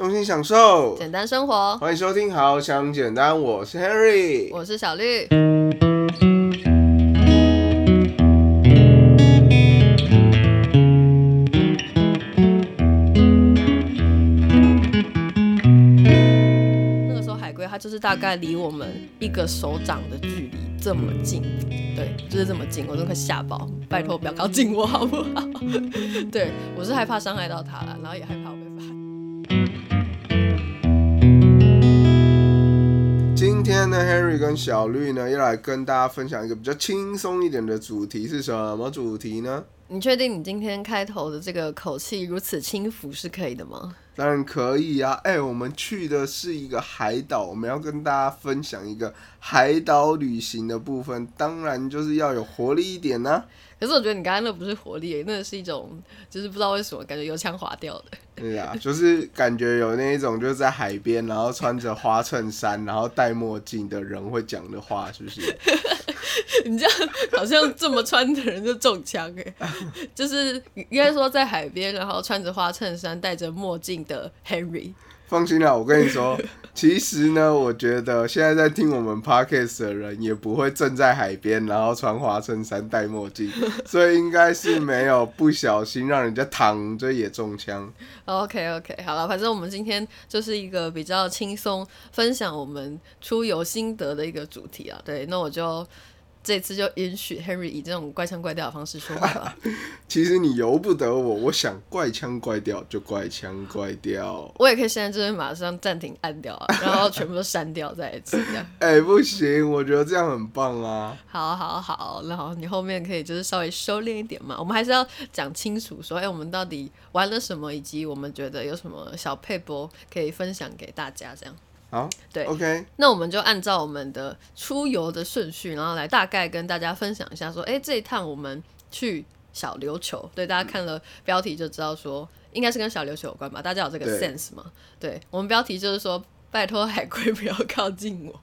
用心享受，简单生活。欢迎收听《好想简单》，我是 Henry，我是小绿。那个时候海龟它就是大概离我们一个手掌的距离这么近，对，就是这么近，我都快吓爆！拜托不要靠近我好不好？对我是害怕伤害到它了，然后也害怕我今天呢，Harry 跟小绿呢，要来跟大家分享一个比较轻松一点的主题，是什么主题呢？你确定你今天开头的这个口气如此轻浮是可以的吗？当然可以啊！哎、我们去的是一个海岛，我们要跟大家分享一个海岛旅行的部分，当然就是要有活力一点呢、可是我觉得你刚刚那不是活力，那是一种就是不知道为什么感觉油腔滑调的。对呀、就是感觉有那一种就是在海边，然后穿着花衬衫，然后戴墨镜的人会讲的话，是不是？你这样好像这么穿的人就中枪哎、就是应该说在海边，然后穿着花衬衫、戴着墨镜的 Henry。放心啦，我跟你说，其实呢，我觉得现在在听我们 podcast 的人也不会正在海边，然后穿花衬衫、戴墨镜，所以应该是没有不小心让人家躺着也中枪。OK OK，好了，反正我们今天就是一个比较轻松分享我们出游心得的一个主题啊。对，那我就这次就允许 Henry 以这种怪腔怪调的方式说话吧。其实你由不得我，我想怪腔怪调就怪腔怪调。我也可以现在就是马上暂停按掉啊，然后全部都删掉再一次这样。哎、不行，我觉得这样很棒啊。好好好，然后你后面可以就是稍微收敛一点嘛。我们还是要讲清楚说，哎、我们到底玩了什么，以及我们觉得有什么小配播可以分享给大家这样。好，对，OK，那我们就按照我们的出游的顺序，然后来大概跟大家分享一下，说，哎、这一趟我们去小琉球，对，大家看了标题就知道说，应该是跟小琉球有关吧？大家有这个 sense 吗？对，我们标题就是说，拜托海龟不要靠近我。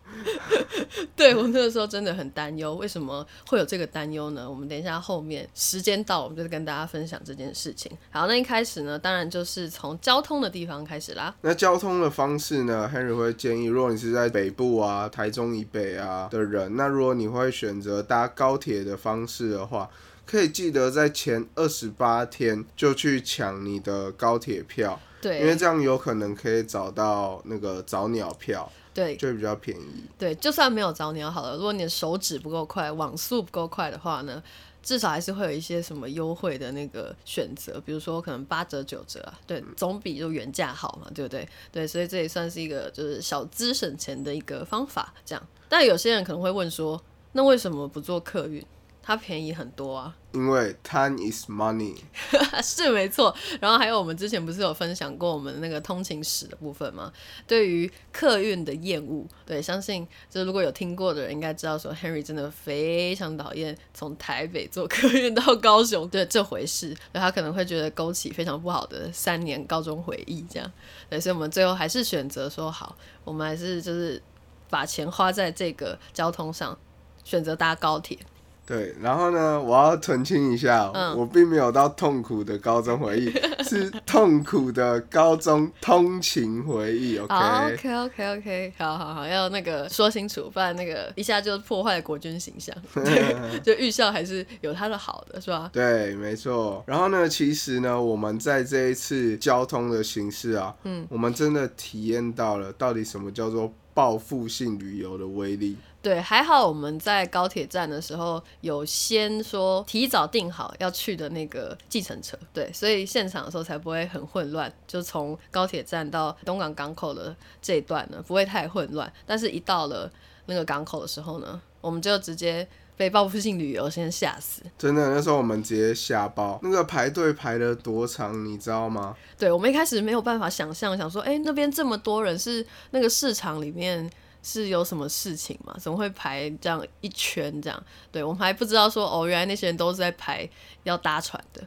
对我那个时候真的很担忧，为什么会有这个担忧呢？我们等一下后面时间到，我们就跟大家分享这件事情。好，那一开始呢，当然就是从交通的地方开始啦。那交通的方式呢？Henry 会建议，如果你是在北部啊、台中以北啊的人，那如果你会选择搭高铁的方式的话，可以记得在前二十八天就去抢你的高铁票，对，因为这样有可能可以找到那个早鸟票，对，就会比较便宜。对，就算没有早鸟好了，如果你的手指不够快，网速不够快的话呢，至少还是会有一些什么优惠的那个选择，比如说可能八折九折啊，对，总比就原价好嘛，对不对？对，所以这也算是一个就是小资省钱的一个方法，这样。但有些人可能会问说，那为什么不做客运？它便宜很多啊。因为 time is money，是没错，然后还有我们之前不是有分享过我们那个通勤史的部分吗？对于客运的厌恶，对，相信就如果有听过的人应该知道说，Henry 真的非常讨厌从台北坐客运到高雄对这回事，对他可能会觉得勾起非常不好的三年高中回忆，这样，对，所以我们最后还是选择说好，我们还是就是把钱花在这个交通上，选择搭高铁。对，然后呢，我要澄清一下，嗯我并没有到痛苦的高中回忆，是痛苦的高中通勤回忆。OK，, 好，OK OK OK，好好好，要那个说清楚，不然那个一下就破坏国军形象。对，就预校还是有它的好的，是吧？对，没错。然后呢，其实呢，我们在这一次交通的形式啊，嗯，我们真的体验到了到底什么叫做报复性旅游的威力。对，还好我们在高铁站的时候有先说提早订好要去的那个计程车，对，所以现场的时候才不会很混乱。就从高铁站到东港港口的这一段呢，不会太混乱。但是，一到了那个港口的时候呢，我们就直接被报复性旅游先吓死。真的，那时候我们直接吓爆，那个排队排了多长，你知道吗？对我们一开始没有办法想象，想说，哎、那边这么多人，是那个市场里面是有什么事情吗？怎么会排这样一圈这样？对我们还不知道说，哦，原来那些人都是在排要搭船的。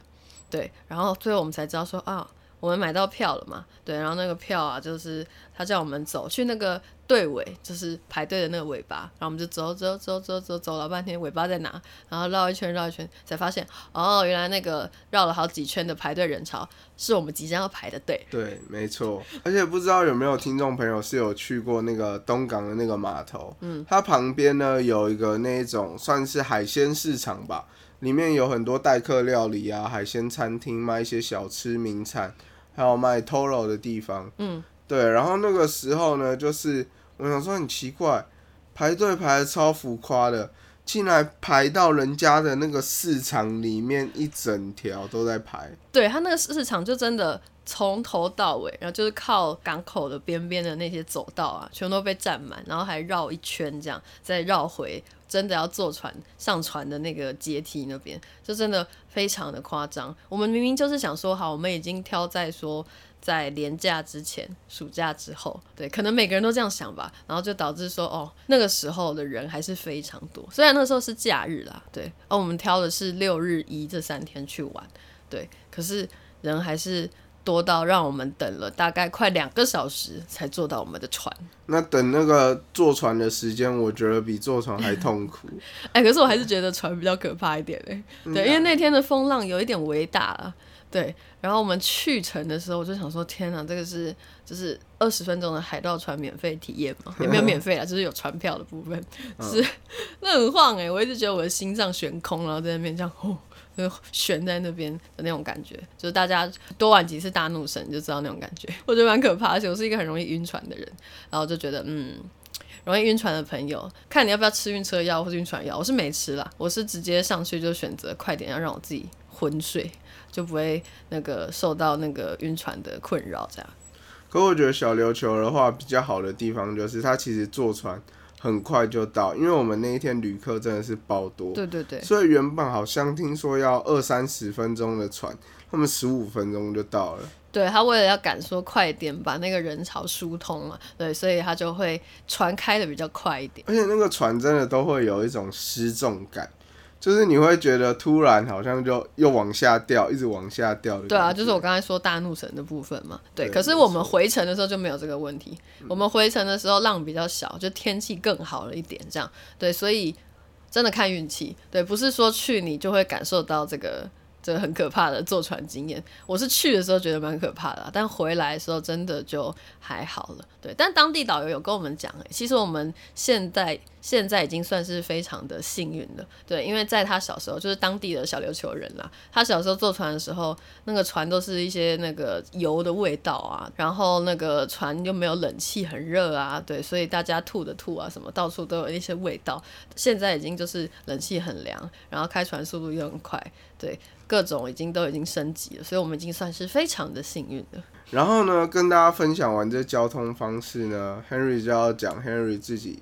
对，然后最后我们才知道说啊，我们买到票了嘛，对，然后那个票啊，就是他叫我们走去那个队尾，就是排队的那个尾巴，然后我们就走走走走走走了半天，尾巴在哪？然后绕一圈绕一圈，才发现哦，原来那个绕了好几圈的排队人潮是我们即将要排的队。对，没错。而且不知道有没有听众朋友是有去过那个东港的那个码头，嗯，它旁边呢有一个那一种算是海鲜市场吧，里面有很多待客料理啊，海鲜餐厅卖一些小吃名产。还有卖 Toro 的地方，嗯，对，然后那个时候呢，就是我想说很奇怪，排队排的超浮夸的，竟然排到人家的那个市场里面一整条都在排。对他那个市场就真的从头到尾，然后就是靠港口的边边的那些走道啊，全都被占满，然后还绕一圈这样，再绕回。真的要坐船上船的那个阶梯那边，就真的非常的夸张。我们明明就是想说好，我们已经挑在说在年假之前、暑假之后，对，可能每个人都这样想吧。然后就导致说，哦，那个时候的人还是非常多。虽然那时候是假日啦，对，而我们挑的是六日一这三天去玩，对，可是人还是。多到让我们等了大概快两个小时才坐到我们的船。那等那个坐船的时间，我觉得比坐船还痛苦。哎，可是我还是觉得船比较可怕一点哎。对，因为那天的风浪有一点微大了。对，然后我们去程的时候，我就想说，天哪，这个是就是二十分钟的海盗船免费体验嘛？也没有免费啊，就是有船票的部分。是，那很晃哎！我一直觉得我的心脏悬空，然后在那边这样。就悬在那边的那种感觉，就是大家多玩几次大怒神就知道那种感觉，我觉得蛮可怕。而且我是一个很容易晕船的人，然后就觉得嗯，容易晕船的朋友，看你要不要吃晕车药或者晕船药。我是没吃啦，我是直接上去就选择快点要让我自己昏睡，就不会那个受到那个晕船的困扰这样。可我觉得小琉球的话比较好的地方就是它其实坐船。很快就到，因为我们那一天旅客真的是爆多，对对对，所以原本好像听说要二三十分钟的船，他们十五分钟就到了。对他为了要赶说快点把那个人潮疏通嘛，对，所以他就会船开的比较快一点，而且那个船真的都会有一种失重感。就是你会觉得突然好像就又往下掉，一直往下掉的。对啊，就是我刚才说大怒神的部分嘛。对，可是我们回程的时候就没有这个问题。我们回程的时候浪比较小，就天气更好了一点，这样。对，所以真的看运气。对，不是说去你就会感受到这个。这个很可怕的坐船经验，我是去的时候觉得蛮可怕的，但回来的时候真的就还好了。对，但当地导游有跟我们讲，其实我们现在现在已经算是非常的幸运了。对，因为在他小时候，就是当地的小琉球人啦，他小时候坐船的时候，那个船都是一些那个油的味道啊，然后那个船又没有冷气，很热啊，对，所以大家吐的吐啊，什么到处都有一些味道。现在已经就是冷气很凉，然后开船速度又很快，对。各种已经都已经升级了，所以我们已经算是非常的幸运了。然后呢，跟大家分享完这交通方式呢，Henry 就要讲 Henry 自己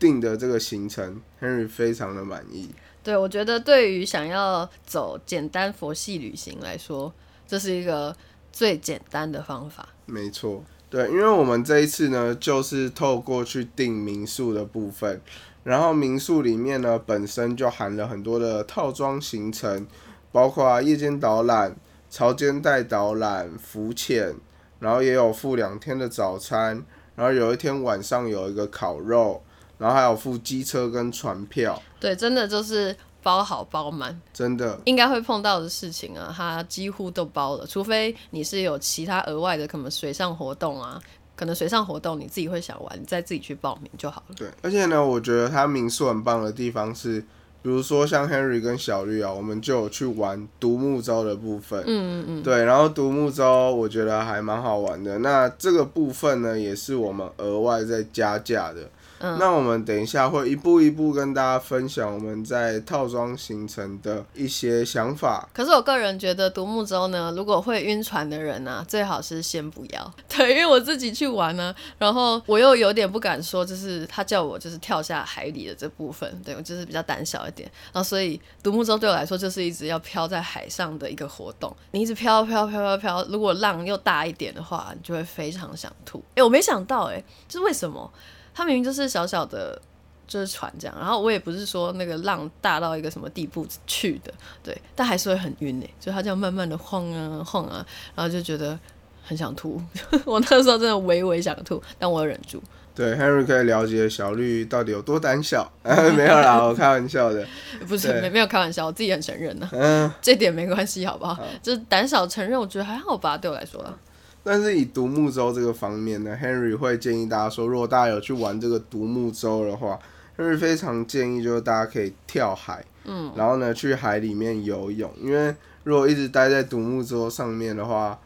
定的这个行程，Henry 非常的满意。对，我觉得对于想要走简单佛系旅行来说，这是一个最简单的方法。没错，对，因为我们这一次呢，就是透过去订民宿的部分，然后民宿里面呢，本身就含了很多的套装行程。包括夜间导览、潮间带导览、浮潜，然后也有付两天的早餐，然后有一天晚上有一个烤肉，然后还有付机车跟船票。对，真的就是包好包满，真的应该会碰到的事情啊，它几乎都包了，除非你是有其他额外的，可能水上活动啊，可能水上活动你自己会想玩，你再自己去报名就好了。对，而且呢，我觉得它民宿很棒的地方是。比如说像 Henry 跟小绿啊，我们就有去玩独木舟的部分。嗯嗯嗯。对，然后独木舟我觉得还蛮好玩的。那这个部分呢，也是我们额外再加价的。那我们等一下会一步一步跟大家分享我们在套装行程的一些想法。可是我个人觉得独木舟呢，如果会晕船的人呢，最好是先不要。对，因为我自己去玩呢，然后我又有点不敢说，就是他叫我就是跳下海里的这部分，对我就是比较胆小一点。然后所以独木舟对我来说就是一直要漂在海上的一个活动。你一直飘飘飘飘飘，如果浪又大一点的话，你就会非常想吐。哎，我没想到，哎，这是为什么？它明明就是小小的就是船这样。然后我也不是说那个浪大到一个什么地步去的，对，但还是会很晕诶，就它这样慢慢的晃啊晃啊，然后就觉得很想吐。我那时候真的微微想吐，但我忍住。对，Henry 可以了解小绿到底有多胆小，没有啦，我开玩笑的。不是没没有开玩笑，我自己很承认呢、嗯，这点没关系，好不好？就是胆小承认，我觉得还好吧，对我来说啦。但是以独木舟这个方面呢，Henry 会建议大家说，如果大家有去玩这个独木舟的话，Henry 非常建议就是大家可以跳海，嗯，然后呢去海里面游泳，因为如果一直待在独木舟上面的话，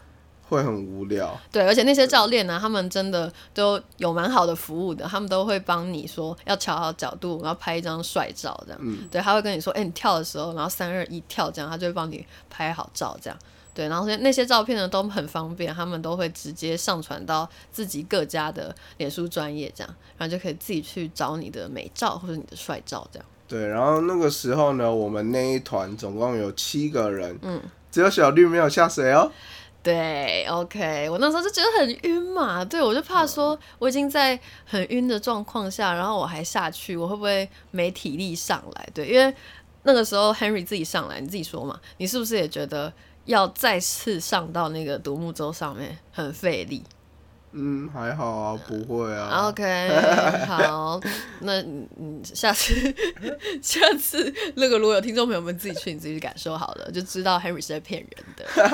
会很无聊。对，而且那些教练呢，他们真的都有蛮好的服务的，他们都会帮你说要调好角度，然后拍一张帅照这样。嗯对，他会跟你说，哎、你跳的时候，然后三二一跳这样，他就会帮你拍好照这样。对，然后那些照片呢都很方便，他们都会直接上传到自己各家的脸书专业这样，然后就可以自己去找你的美照或者你的帅照这样。对，然后那个时候呢，我们那一团总共有七个人，嗯，只有小绿没有下水哦。对，OK，我那时候就觉得很晕嘛，对我就怕说我已经在很晕的状况下，然后我还下去，我会不会没体力上来？对，因为那个时候 Henry 自己上来，你自己说嘛，你是不是也觉得要再次上到那个独木舟上面很费力嗯，还好啊，不会啊。？OK，好，那嗯嗯，下次 下次那个如果有听众朋友们自己去，你自己去感受好了，就知道 Henry 是在骗人的，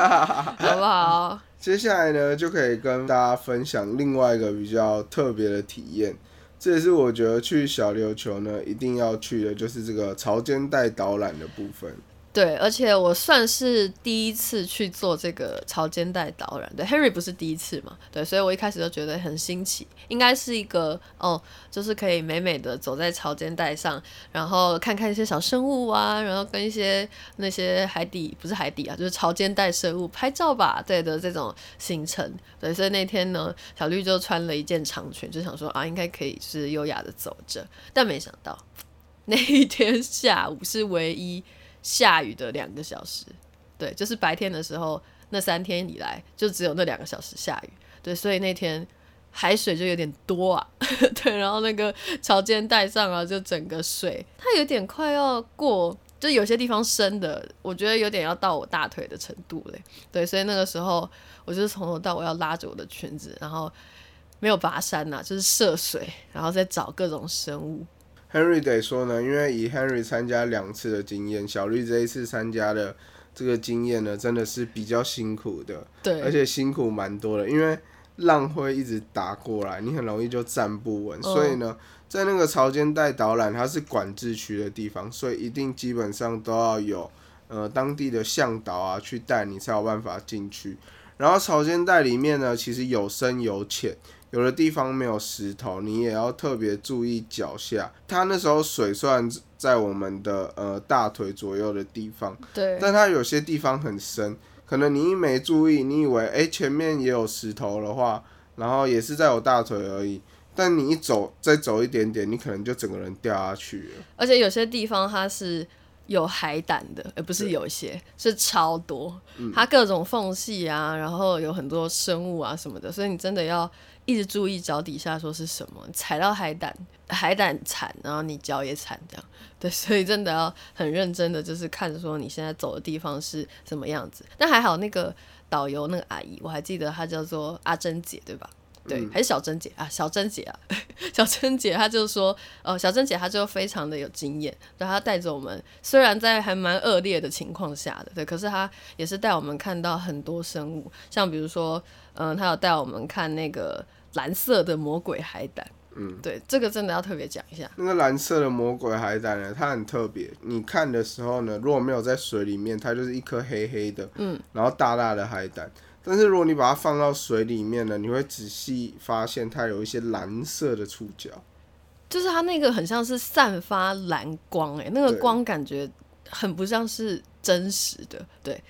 好不好？接下来呢，就可以跟大家分享另外一个比较特别的体验。这也是我觉得去小琉球呢一定要去的，就是这个潮间带导览的部分。对，而且我算是第一次去做这个潮间带导览，对，Henry 不是第一次嘛，对，所以我一开始就觉得很新奇，应该是一个哦，就是可以美美的走在潮间带上，然后看看一些小生物啊，然后跟一些那些海底不是海底啊，就是潮间带生物拍照吧，对的这种行程，对，所以那天呢，小绿就穿了一件长裙，就想说啊，应该可以是优雅的走着，但没想到 那一天下午是唯一。下雨的两个小时，对，就是白天的时候，那三天以来就只有那两个小时下雨，对，所以那天海水就有点多啊，对，然后那个潮间带上啊，就整个水。它有点快要过，就有些地方深的，我觉得有点要到我大腿的程度嘞，对，所以那个时候我就是从头到尾要拉着我的裙子，然后没有跋山呐、就是涉水，然后再找各种生物，Henry 得说呢，因为以 Henry 参加两次的经验，小绿这一次参加的这个经验呢，真的是比较辛苦的，对，而且辛苦蛮多的，因为浪会一直打过来，你很容易就站不稳。所以呢，在那个潮间带导览，它是管制区的地方，所以一定基本上都要有呃当地的向导啊去带你，才有办法进去。然后潮间带里面呢，其实有深有浅。有的地方没有石头，你也要特别注意脚下。它那时候水虽然在我们的呃大腿左右的地方，对，但它有些地方很深，可能你一没注意，你以为诶前面也有石头的话，然后也是在我大腿而已，但你一走再走一点点，你可能就整个人掉下去了。而且有些地方它是有海胆的，而不是有一些，是超多，它各种缝隙啊，然后有很多生物啊什么的，所以你真的要一直注意脚底下说是什么，踩到海胆，海胆惨，然后你脚也惨，这样，对，所以真的要很认真的就是看说你现在走的地方是什么样子。但还好那个导游那个阿姨，我还记得她叫做阿珍姐，对吧？对，还是小珍姐啊，小珍姐啊，小珍姐她就说，呃，小珍姐她就非常的有经验，对，她带着我们，虽然在还蛮恶劣的情况下的，对，可是她也是带我们看到很多生物，像比如说，嗯、她有带我们看那个蓝色的魔鬼海胆，嗯，对，这个真的要特别讲一下，那个蓝色的魔鬼海胆呢，它很特别。你看的时候呢，如果没有在水里面，它就是一颗黑黑的，嗯，然后大大的海胆。但是如果你把它放到水里面呢，你会仔细发现它有一些蓝色的触角。就是它那个很像是散发蓝光、欸，那个光感觉很不像是真实的，对。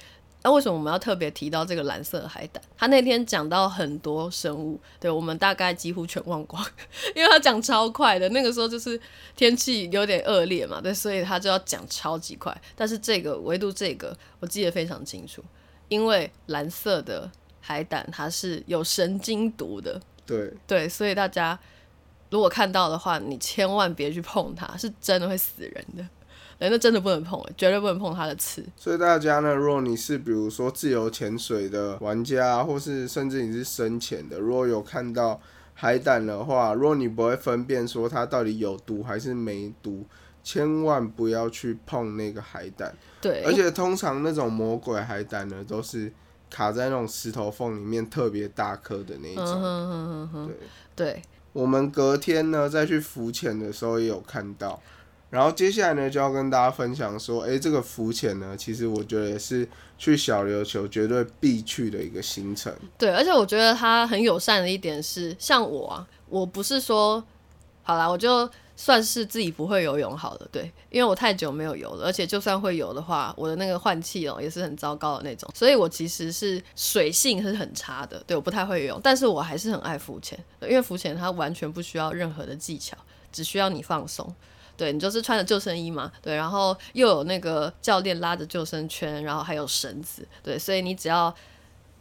那、为什么我们要特别提到这个蓝色海胆？他那天讲到很多生物，对我们大概几乎全忘光，因为他讲超快的。那个时候就是天气有点恶劣嘛，对，所以他就要讲超级快。但是这个唯独这个我记得非常清楚，因为蓝色的海胆它是有神经毒的，对，对，所以大家如果看到的话，你千万别去碰它，是真的会死人的。哎，那真的不能碰，绝对不能碰它的刺。所以大家呢，如果你是比如说自由潜水的玩家，或是甚至你是深潜的，如果有看到海胆的话，如果你不会分辨说它到底有毒还是没毒，千万不要去碰那个海胆。对，而且通常那种魔鬼海胆呢，都是卡在那种石头缝里面特别大颗的那种。对对，我们隔天呢再去浮潜的时候也有看到。然后接下来呢，就要跟大家分享说，哎，这个浮潜呢，其实我觉得也是去小琉球绝对必去的一个行程。对，而且我觉得它很友善的一点是，像我啊，我不是说，好啦，我就算是自己不会游泳好了，对，因为我太久没有游了，而且就算会游的话，我的那个换气哦也是很糟糕的那种，所以我其实是水性是很差的，对，我不太会游泳，但是我还是很爱浮潜，因为浮潜它完全不需要任何的技巧，只需要你放松。对你就是穿着救生衣嘛，对，然后又有那个教练拉着救生圈，然后还有绳子，对，所以你只要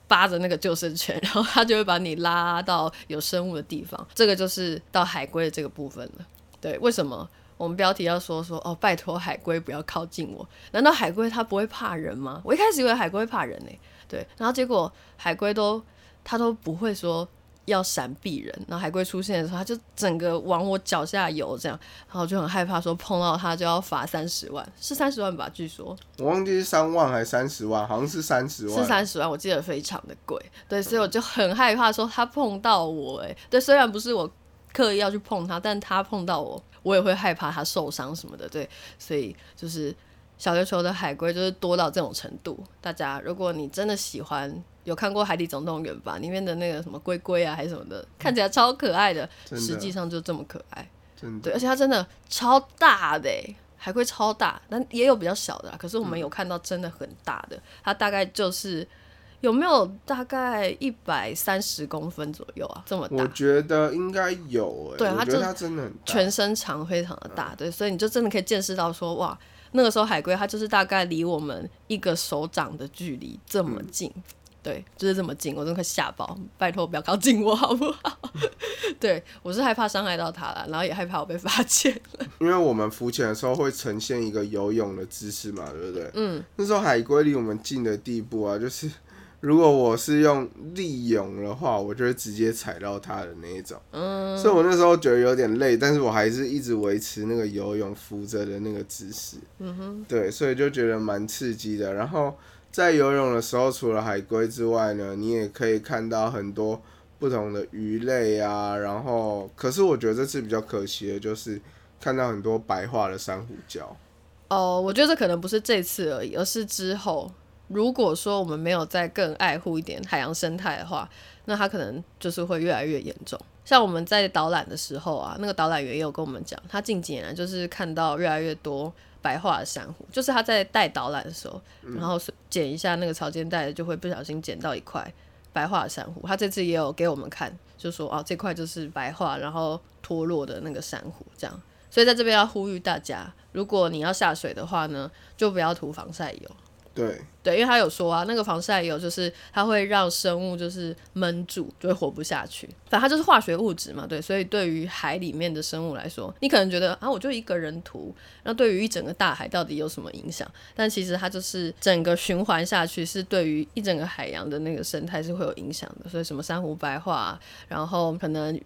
扒着那个救生圈，然后他就会把你拉到有生物的地方。这个就是到海龟的这个部分了。对，为什么我们标题要说说哦，拜托海龟不要靠近我？难道海龟它不会怕人吗？我一开始以为海龟会怕人呢，对，然后结果海龟都它都不会说。要闪避人，然后海龟出现的时候，它就整个往我脚下游，这样，然后就很害怕，说碰到它就要罚三十万，是三十万吧？据说我忘记是三万还是三十万，好像是三十万，是三十万，我记得非常的贵，对，所以我就很害怕说它碰到我，哎，对，虽然不是我刻意要去碰它，但它碰到我，我也会害怕它受伤什么的，对，所以就是小琉球的海龟就是多到这种程度，大家如果你真的喜欢。有看过《海底总动员》吧？里面的那个什么龟龟啊，还是什么的，看起来超可爱的，实际上就这么可爱。对，而且它真的超大的，海龟超大，但也有比较小的。可是我们有看到真的很大的，它大概就是有没有大概一百三十公分左右啊？这么大？我觉得应该有。对，它就它真的全身长，非常的大。对，所以你就真的可以见识到说，哇，那个时候海龟它就是大概离我们一个手掌的距离这么近。对，就是这么近，我真的快吓爆！拜托不要靠近我，好不好？对我是害怕伤害到他了，然后也害怕我被发现了。因为我们浮潜的时候会呈现一个游泳的姿势嘛，对不对？嗯。那时候海龟离我们近的地步啊，就是如果我是用立泳的话，我就会直接踩到它的那一种。嗯。所以我那时候觉得有点累，但是我还是一直维持那个游泳浮着的那个姿势。嗯哼。对，所以就觉得蛮刺激的，然后。在游泳的时候，除了海龟之外呢，你也可以看到很多不同的鱼类啊。然后，可是我觉得这次比较可惜的就是看到很多白化的珊瑚礁。哦，我觉得这可能不是这次而已，而是之后如果说我们没有再更爱护一点海洋生态的话，那它可能就是会越来越严重。像我们在导览的时候啊，那个导览员也有跟我们讲，他近几年就是看到越来越多。白化的珊瑚，就是他在带导览的时候，然后捡一下那个潮间带，就会不小心捡到一块白化的珊瑚。他这次也有给我们看，就说哦，这块就是白化然后脱落的那个珊瑚，这样。所以在这边要呼吁大家，如果你要下水的话呢，就不要涂防晒油。对对，因为他有说啊，那个防晒油就是它会让生物就是闷住，就会活不下去。反正它就是化学物质嘛，对。所以对于海里面的生物来说，你可能觉得啊，我就一个人涂，那对于一整个大海到底有什么影响？但其实它就是整个循环下去，是对于一整个海洋的那个生态是会有影响的。所以什么珊瑚白化，然后可能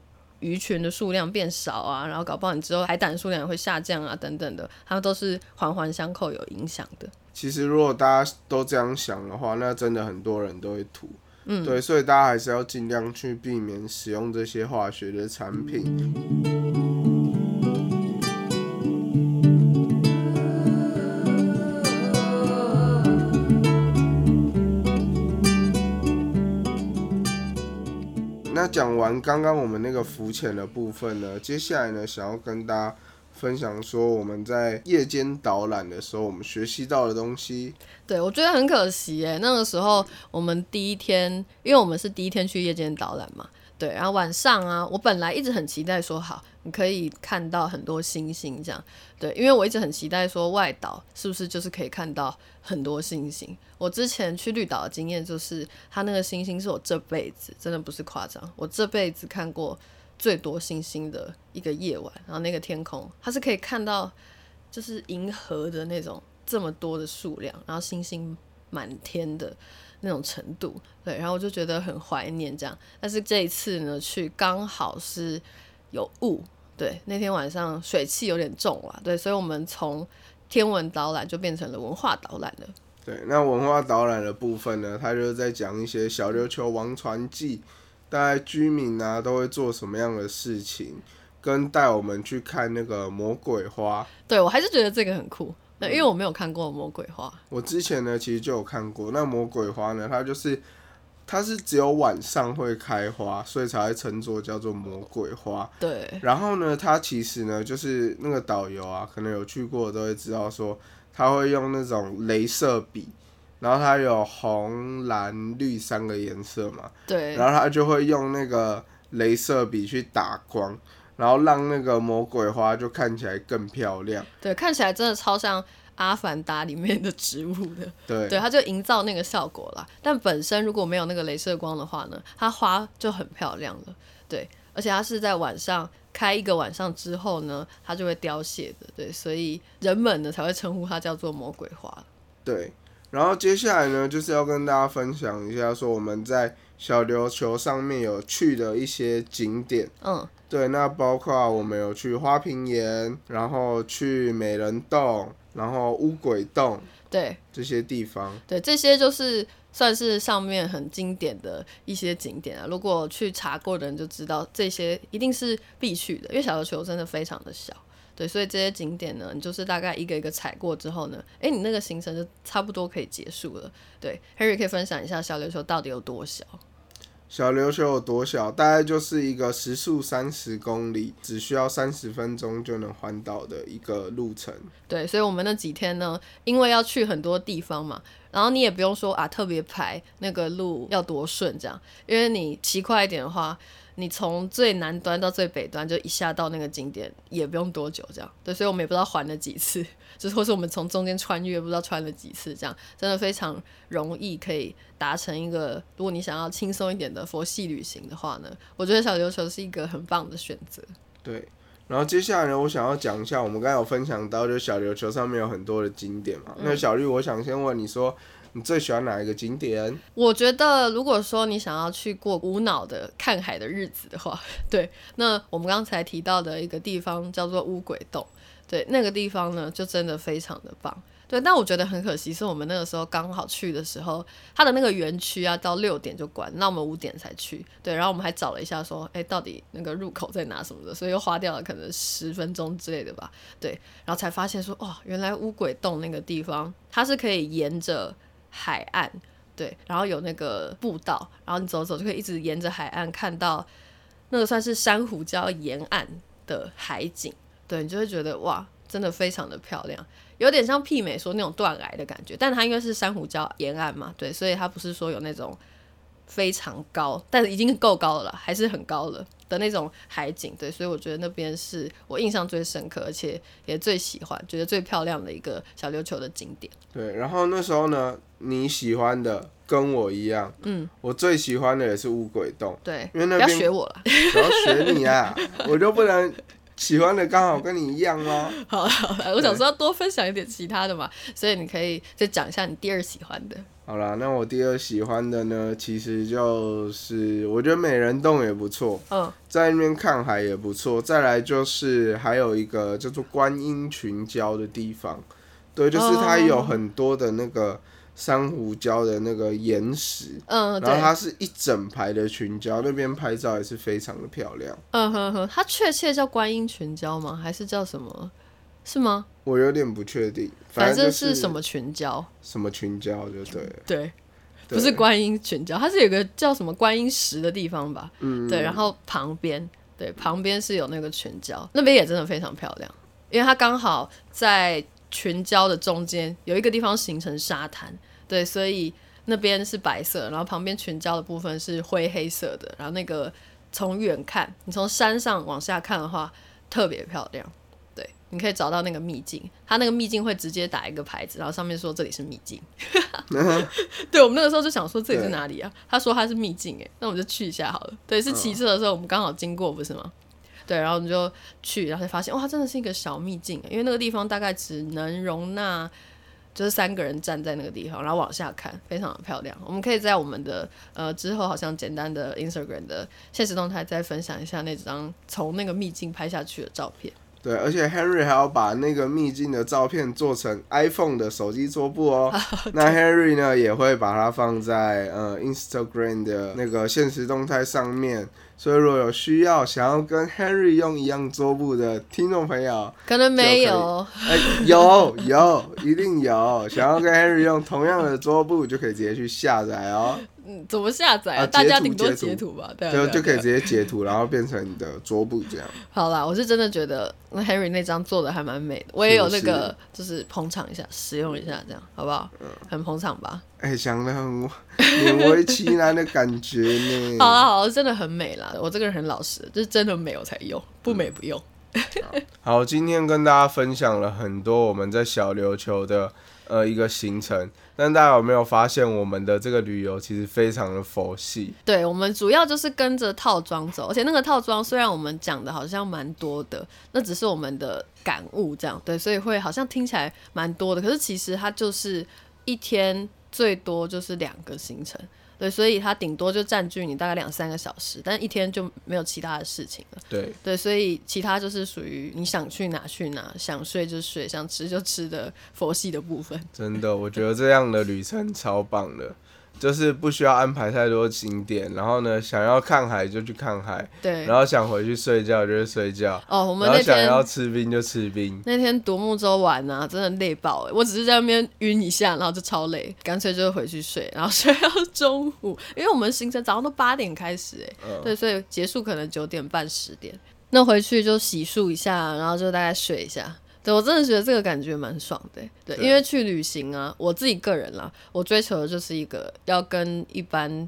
鱼群的数量变少啊，然后搞不好你之后海胆数量也会下降啊，等等的，它都是环环相扣有影响的。其实，如果大家都这样想的话，那真的很多人都会吐。嗯，对，所以大家还是要尽量去避免使用这些化学的产品。讲完刚刚我们那个浮潜的部分呢，接下来呢，想要跟大家。分享说我们在夜间导览的时候，我们学习到的东西。对，我觉得很可惜诶，那个时候我们第一天，因为我们是第一天去夜间导览嘛，对，然后晚上啊，我本来一直很期待说好，你可以看到很多星星这样，对，因为我一直很期待说外岛是不是就是可以看到很多星星。我之前去绿岛的经验就是，它那个星星是我这辈子真的不是夸张，我这辈子看过。最多星星的一个夜晚，然后那个天空它是可以看到就是银河的那种这么多的数量，然后星星满天的那种程度，对，然后我就觉得很怀念这样。但是这一次呢，去刚好是有雾，对，那天晚上水汽有点重了，对，所以我们从天文导览就变成了文化导览了。对，那文化导览的部分呢，它就是在讲一些小琉球王传记，大概居民啊都会做什么样的事情，跟带我们去看那个魔鬼花。对我还是觉得这个很酷，那因为我没有看过魔鬼花。我之前呢其实就有看过，那魔鬼花呢，它就是它是只有晚上会开花，所以才会称作叫做魔鬼花。对，然后呢，它其实呢就是那个导游啊，可能有去过都会知道说。他会用那种镭射笔，然后它有红、蓝、绿三个颜色嘛。对。然后他就会用那个镭射笔去打光，然后让那个魔鬼花就看起来更漂亮。对，看起来真的超像《阿凡达》里面的植物的。对。对，它就营造那个效果啦。但本身如果没有那个镭射光的话呢，它花就很漂亮了。对，而且它是在晚上。开一个晚上之后呢，它就会凋谢的，对，所以人们呢才会称呼它叫做魔鬼花。对，然后接下来呢，就是要跟大家分享一下，说我们在小琉球上面有去的一些景点。嗯，对，那包括我们有去花瓶岩，然后去美人洞，然后乌鬼洞，对，这些地方。对，这些就是。算是上面很经典的一些景点啊，如果去查过的人就知道，这些一定是必去的，因为小琉球真的非常的小，对，所以这些景点呢，你就是大概一个一个踩过之后呢，诶，你那个行程就差不多可以结束了。对，Harry 可以分享一下小琉球到底有多小？小琉球有多小？大概就是一个时速三十公里，只需要三十分钟就能环岛的一个路程。对，所以我们那几天呢，因为要去很多地方嘛。然后你也不用说啊，特别排那个路要多顺这样，因为你骑快一点的话，你从最南端到最北端就一下到那个景点也不用多久这样。对，所以我们也不知道环了几次，就是或是我们从中间穿越不知道穿了几次这样，真的非常容易可以达成一个，如果你想要轻松一点的佛系旅行的话呢，我觉得小琉球是一个很棒的选择。对。然后接下来呢，我想要讲一下，我们刚才有分享到，就小琉球上面有很多的景点嘛。那小绿，我想先问你说，你最喜欢哪一个景点？我觉得，如果说你想要去过无脑的看海的日子的话，对，那我们刚才提到的一个地方叫做乌鬼洞，对，那个地方呢，就真的非常的棒。对，但我觉得很可惜，是我们那个时候刚好去的时候，它的那个园区啊，到六点就关，那我们五点才去。对，然后我们还找了一下，说，哎，到底那个入口在哪什么的，所以又花掉了可能十分钟之类的吧。对，然后才发现说，哦，原来乌鬼洞那个地方，它是可以沿着海岸，对，然后有那个步道，然后你走走就可以一直沿着海岸看到那个算是珊瑚礁沿岸的海景，对你就会觉得哇，真的非常的漂亮。有点像媲美说那种断崖的感觉，但它因为是珊瑚礁沿岸嘛，对，所以它不是说有那种非常高，但是已经够高了，还是很高了的那种海景，对，所以我觉得那边是我印象最深刻，而且也最喜欢，觉得最漂亮的一个小琉球的景点。对，然后那时候呢，你喜欢的跟我一样，嗯，我最喜欢的也是乌鬼洞，对，因为那边不要学我了，不要学你啊，我就不能。喜欢的刚好跟你一样哦。好了，我想说要多分享一点其他的嘛，所以你可以再讲一下你第二喜欢的。好啦，那我第二喜欢的呢，其实就是我觉得美人洞也不错，嗯，在那边看海也不错。再来就是还有一个叫做观音群礁的地方，对，就是它有很多的那个。珊瑚礁的那个岩石，嗯，然后它是一整排的群礁，那边拍照也是非常的漂亮。嗯哼哼，它确切叫观音群礁吗？还是叫什么？是吗？我有点不确定，反正是什么群礁？什么群礁就对。对，不是观音群礁，它是有个叫什么观音石的地方吧？嗯，对，然后旁边，对，旁边是有那个群礁，那边也真的非常漂亮，因为它刚好在。群礁的中间有一个地方形成沙滩，对，所以那边是白色，然后旁边群礁的部分是灰黑色的，然后那个从远看，你从山上往下看的话，特别漂亮，对，你可以找到那个秘境，它那个秘境会直接打一个牌子，然后上面说这里是秘境。对，我们那个时候就想说这里是哪里啊？他说他是秘境，哎，那我们就去一下好了。对，是骑车的时候我们刚好经过，不是吗？对，然后我们就去，然后才发现哇，真的是一个小秘境，因为那个地方大概只能容纳就是三个人站在那个地方，然后往下看，非常的漂亮。我们可以在我们的呃之后好像简单的 Instagram 的现实动态再分享一下那张从那个秘境拍下去的照片。对，而且 Henry 还要把那个秘境的照片做成 iPhone 的手机桌布哦。那 Henry 呢也会把它放在呃 Instagram 的那个现实动态上面。所以如果有需要想要跟 Henry 用一样桌布的听众朋友，可能没有，哎，有有一定有，想要跟 Henry 用同样的桌布，就可以直接去下载哦。嗯，怎么下载啊？大家顶多截图吧，对，就就可以直接截图，然后变成你的桌布这样。好啦，我是真的觉得那 Henry 那张做的还蛮美的，我也有那个就是捧场一下，使用一下这样，好不好？嗯，很捧场吧？哎，想的很勉为其难的感觉呢。好啊，好，真的很美啦。我这个人很老实，就是真的美我才用，不美不用。好，今天跟大家分享了很多我们在小琉球的呃一个行程。但大家有没有发现，我们的这个旅游其实非常的佛系？对，我们主要就是跟着套装走，而且那个套装虽然我们讲的好像蛮多的，那只是我们的感悟，这样对，所以会好像听起来蛮多的，可是其实它就是一天最多就是两个行程。对，所以它顶多就占据你大概两三个小时，但一天就没有其他的事情了。对对，所以其他就是属于你想去哪去哪，想睡就睡，想吃就吃的佛系的部分。真的，我觉得这样的旅程超棒的。就是不需要安排太多景点，然后呢，想要看海就去看海，对，然后想回去睡觉就去睡觉。哦，我们那天想要吃冰就吃冰。那天独木舟玩啊，真的累爆哎！我只是在那边晕一下，然后就超累，干脆就回去睡，然后睡到中午，因为我们行程早上都八点开始哎，对，所以结束可能九点半十点，那回去就洗漱一下，然后就大概睡一下。对，我真的觉得这个感觉蛮爽的。对，因为去旅行啊，我自己个人啦，我追求的就是一个要跟一般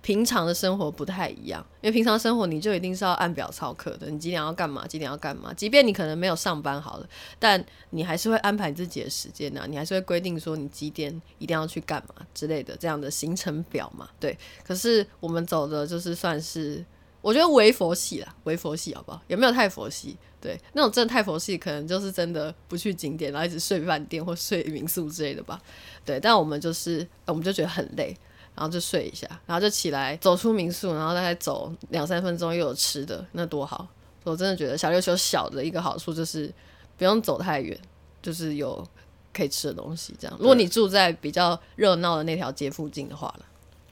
平常的生活不太一样。因为平常生活你就一定是要按表操课的，你几点要干嘛，几点要干嘛。即便你可能没有上班好了，但你还是会安排自己的时间呐，你还是会规定说你几点一定要去干嘛之类的这样的行程表嘛。对，可是我们走的就是算是。我觉得微佛系啦，微佛系好不好？也没有太佛系？对，那种真的太佛系，可能就是真的不去景点，然后一直睡饭店或睡民宿之类的吧。对，但我们就是，我们就觉得很累，然后就睡一下，然后就起来走出民宿，然后大概走两三分钟又有吃的，那多好！我真的觉得小琉球小的一个好处就是不用走太远，就是有可以吃的东西。这样，如果你住在比较热闹的那条街附近的话了。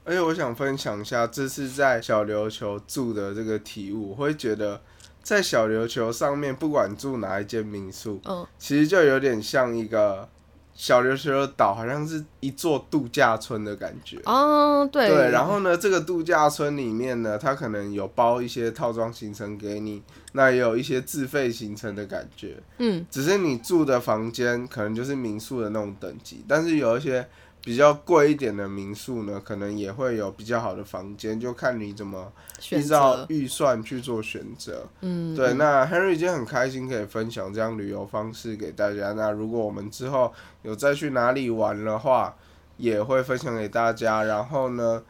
而且我想分享一下，这次在小琉球住的这个体悟，我会觉得在小琉球上面，不管住哪一间民宿，嗯，其实就有点像一个小琉球的岛，好像是一座度假村的感觉。哦，对。对，然后呢，这个度假村里面呢，它可能有包一些套装行程给你，那也有一些自费行程的感觉。嗯，只是你住的房间可能就是民宿的那种等级，但是有一些。比较贵一点的民宿呢，可能也会有比较好的房间，就看你怎么依照预算去做选择。嗯，对。那 Henry 今天很开心可以分享这样旅游方式给大家。那如果我们之后有再去哪里玩的话，也会分享给大家。然后呢，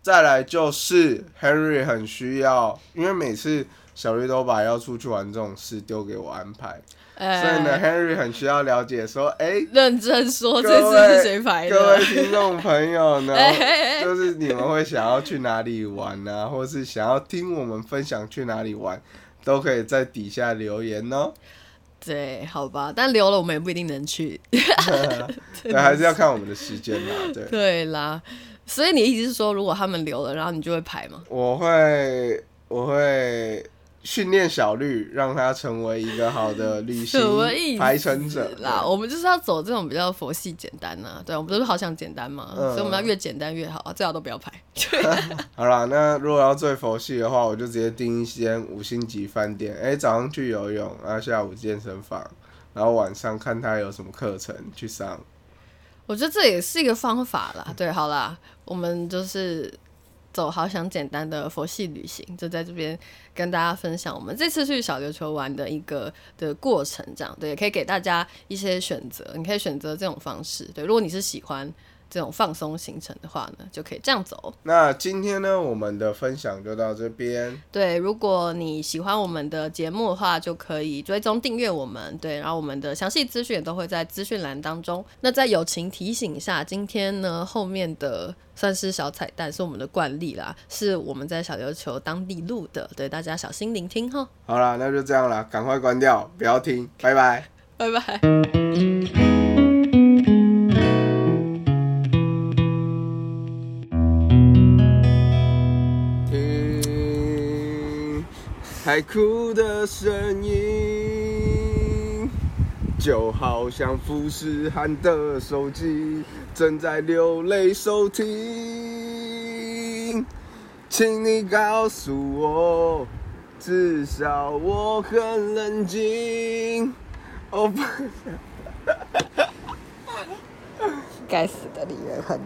再来就是 Henry 很需要，因为每次小绿都把要出去玩这种事丢给我安排。所以呢，Henry 很需要了解说，哎，认真说，这次是谁排的？各位听众朋友呢，就是你们会想要去哪里玩呢？或是想要听我们分享去哪里玩，都可以在底下留言哦。对，好吧，但留了我们也不一定能去。对，还是要看我们的时间啦。对，对啦。所以你意思是说，如果他们留了，然后你就会排吗？我会，我会。训练小绿，让他成为一个好的旅行排程者啦。我们就是要走这种比较佛系简单呐，对，我们不是好想简单嘛，所以我们要越简单越好，最好都不要排。好啦，那如果要最佛系的话，我就直接订一间五星级饭店，哎，早上去游泳，然后下午健身房，然后晚上看他有什么课程去上。我觉得这也是一个方法啦。对，好啦，我们就是。走好想简单的佛系旅行，就在这边跟大家分享我们这次去小琉球玩的一个的过程，这样对，也可以给大家一些选择，你可以选择这种方式，对，如果你是喜欢。这种放松行程的话呢，就可以这样走。那今天呢，我们的分享就到这边。对，如果你喜欢我们的节目的话，就可以追踪订阅我们。对，然后我们的详细资讯也都会在资讯栏当中。那在友情提醒一下，今天呢后面的算是小彩蛋，是我们的惯例啦，是我们在小琉球当地录的，对大家小心聆听哈。好啦，那就这样啦，赶快关掉，不要听，拜拜，拜拜。海哭的声音，就好像富士汉的手机正在流泪收听。请你告诉我，至少我很冷静。哦不，该死的李元亨。